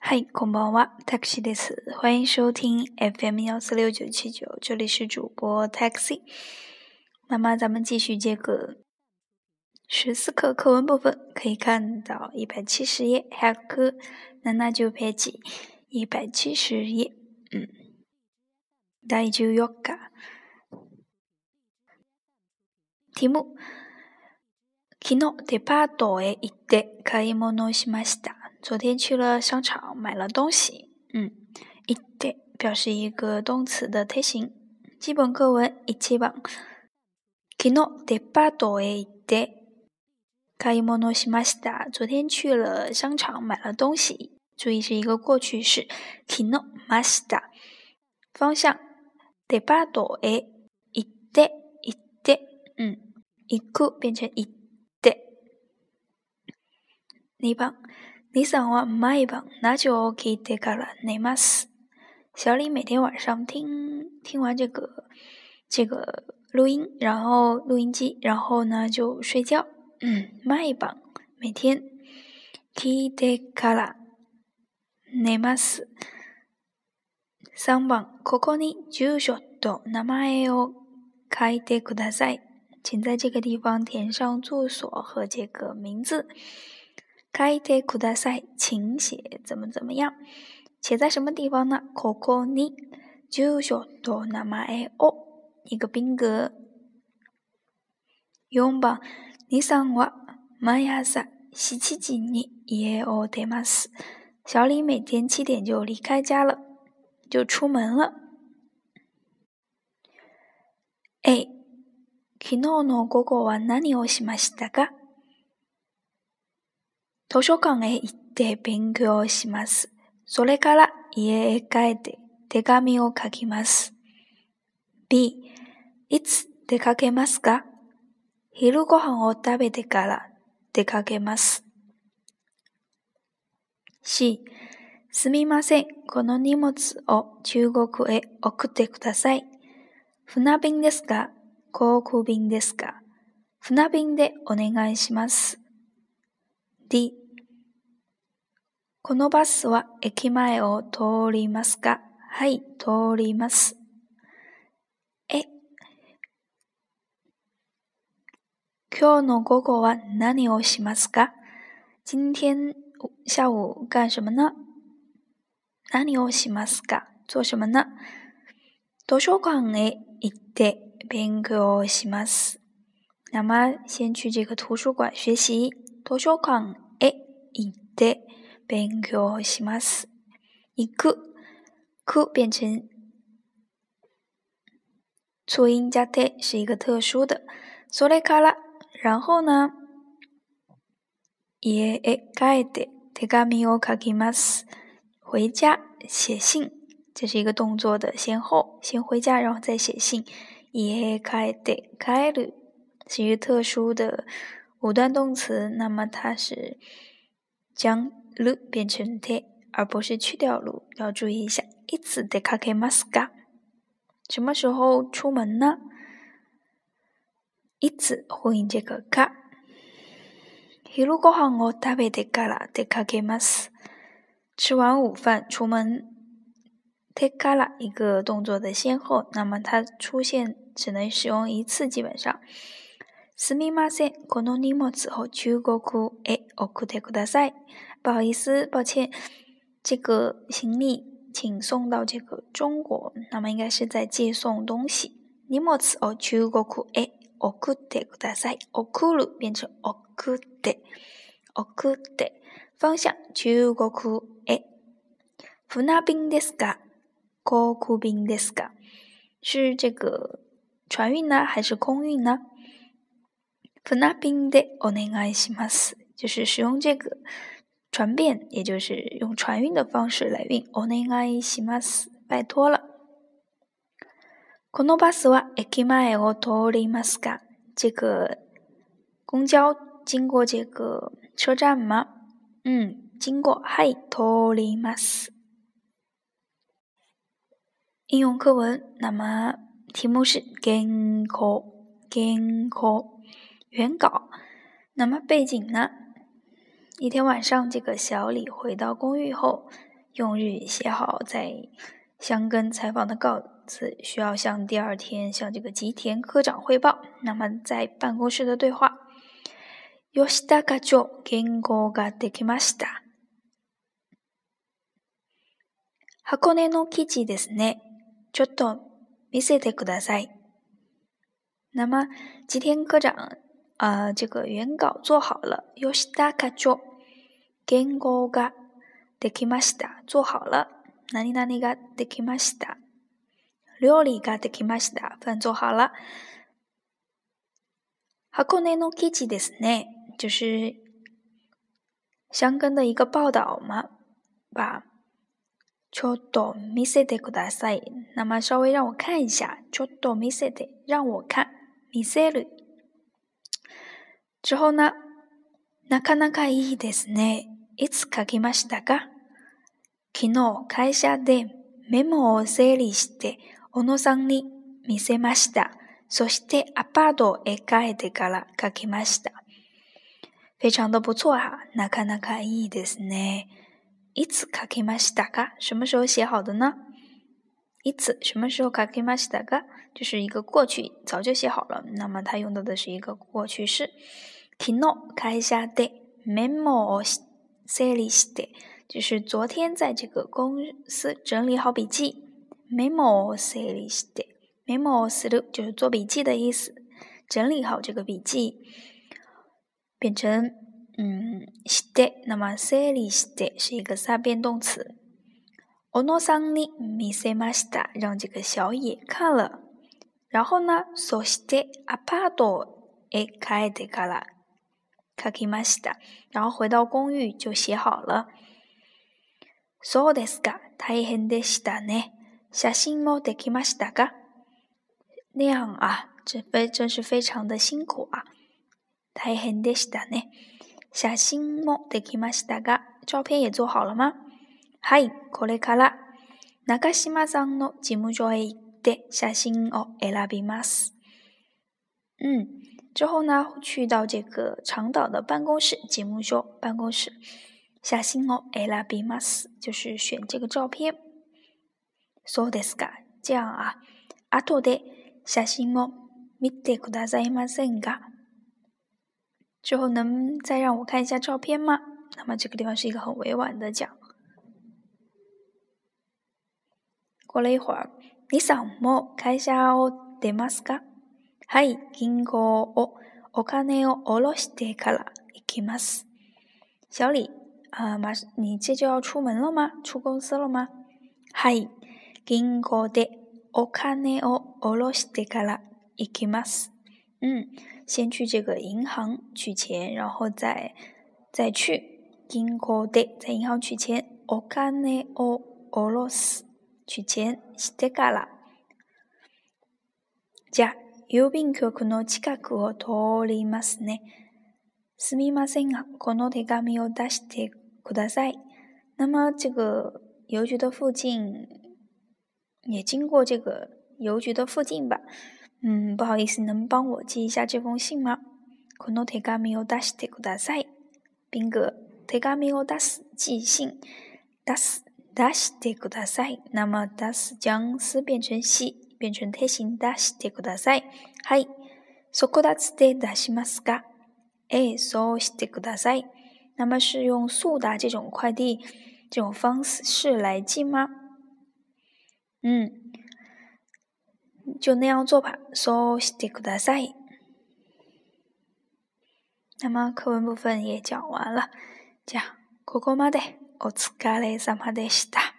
嗨，恐包娃，taxi 在此，欢迎收听 FM 幺四六九七九，这里是主播 taxi。那么咱们继续接课，十四课课文部分可以看到一百七十页，下课。那那就拍起一百七十页，嗯，第九页嘎。题目：昨日、デパートへ行って、買い物しました。昨天去了商场，买了东西。嗯，伊德表示一个动词的特性。基本课文一起棒。キノデパートへ伊德。かえもろしました。昨天去了商场，买了东西。注意是一个过去式。キノマシた。方向デパートへ伊德伊嗯，イク变成伊德。你好。第三话麦棒，那就 OK 的嘎啦，内马斯。小李每天晚上听听完这个这个录音，然后录音机，然后呢就睡觉。嗯，麦棒，每天。第三话，ここに住所と名前を書いてください，请在这个地方填上住所和这个名字。海天库达赛请写怎么怎么样？写在什么地方呢？ここに上下となまを一个宾格用吧。你常生活もやさし千きにえおでます。小李每天七点就离开家了，就出门了。哎，昨日の午後は何をしましたか？図書館へ行って勉強します。それから家へ帰って手紙を書きます。B、いつ出かけますか昼ご飯を食べてから出かけます。C、すみません。この荷物を中国へ送ってください。船便ですか航空便ですか船便でお願いします。D このバスは駅前を通りますかはい、通ります。え、今日の午後は何をしますか今天下午干什么呢何をしますか做什么呢図書館へ行って勉強します。那么先去这个图书馆学习。図書館へ行って勉強します。行くく變成促音加テ是一個特殊的。それから、然后呢？ええ帰って手紙を書きます。回家写信，這是一個動作的先後，先回家，然後再寫信。ええ帰って帰る，是一特殊的。五段动词，那么它是将 “lu” 变成 “te”，而不是去掉 “lu”，要注意一下。いつ d e k a k e maska”，什么时候出门呢？いつ呼应这个か？a 一路刚好我搭配 d e k a l a 吃完午饭出门 t e k a l 一个动作的先后，那么它出现只能使用一次，基本上。すみません。この荷物を中国へ送ってください。不好意思，抱歉。这个行李，请送到这个中国。那么应该是在寄送东西。荷物を中国へ送ってください。奥库鲁变成奥库德，奥库德。方向中国へ。船运ですか？航空便ですか？是这个船运呢，还是空运呢？この便でお願いします。就是使用这个船便，也就是用船运的方式来运。お願いします。拜托了。このバスは駅前を通りますか？这个公交经过这个车站吗？嗯，经过。はい、通ります。应用课文，那么题目是健康，健康。原稿。那么背景呢？一天晚上，这个小李回到公寓后，用日语写好在香根采访的稿子，需要向第二天向这个吉田科长汇报。那么在办公室的对话：吉田課長、ができました。箱根の記事ですね。ちょっと見せてください。那么吉田科长。啊，这个原稿做好了。よしたかちょ、元稿ができました。做好了。何に、ができました？料理ができました。饭做好了。箱根の記事ですね，就是香港的一个报道嘛，吧。ちょっと見せてください。那么稍微让我看一下。ちょっと見せて，让我看。見せる。ジョーなかなかいいですね。いつ書きましたか昨日会社でメモを整理して小野さんに見せました。そしてアパートを描いてから書きました。非常的不错啊，なかなかいいですね。いつ書きましたか？什么时候写好的呢？いつ什么时候書きましたか？就是一个过去早就写好了，那么它用到的是一个过去式。Tino，下的 m e m o s a 的，就是昨天在这个公司整理好笔记。m e m o s a l i s m e m o s t 就是做笔记的意思，整理好这个笔记，变成嗯 s t 那么 s a l i 是一个三变动词。o n o s a n i m e s 让这个小野看了。然后呢，そしてアパートへ帰ってら書きました。然后回到公寓就写好了。そうですか、大変でしたね。写真もできましたか？ねえん这非真是非常的辛苦啊。大変でしたね。写真もできましたか？照片也做好了吗？はい、これから中島さんの事務所へ行く。下写哦，を選びます。嗯，之后呢，去到这个长岛的办公室，节目说办公室下信哦，エラビます，就是选这个照片。そうですか。这样啊。あとは下信を見てくださいませんか。之后能再让我看一下照片吗？那么这个地方是一个很委婉的讲。过了一会儿。李さんも会社を出ますかはい、銀行をお金を下ろしてから行きます。小李、あ、ま、你这就要出门了吗？出公司了吗？はい、銀行でお金を下ろしてから行きます。嗯，先去这个银行取钱，然后再再去銀行で在银行取钱。お金を下ろす。取件してから、じゃあ、郵便局の近くを通りますね。すみませんが、この手紙を出してください。那么这个邮局的附近，也经过这个邮局的附近吧。うん、不好意思，能帮我寄一下这封信吗？この手紙を出してください。兵哥，手紙を出す寄信，出す出してください。那么，だす将ス变成し，变成て形。出してください。はい。そこだつで出しますか？え、そうしてください。那么是用速达这种快递这种方式来寄吗？嗯，就那样做吧。そうしてください。那么课文部分也讲完了。じゃ、ここまで。お疲れ様でした。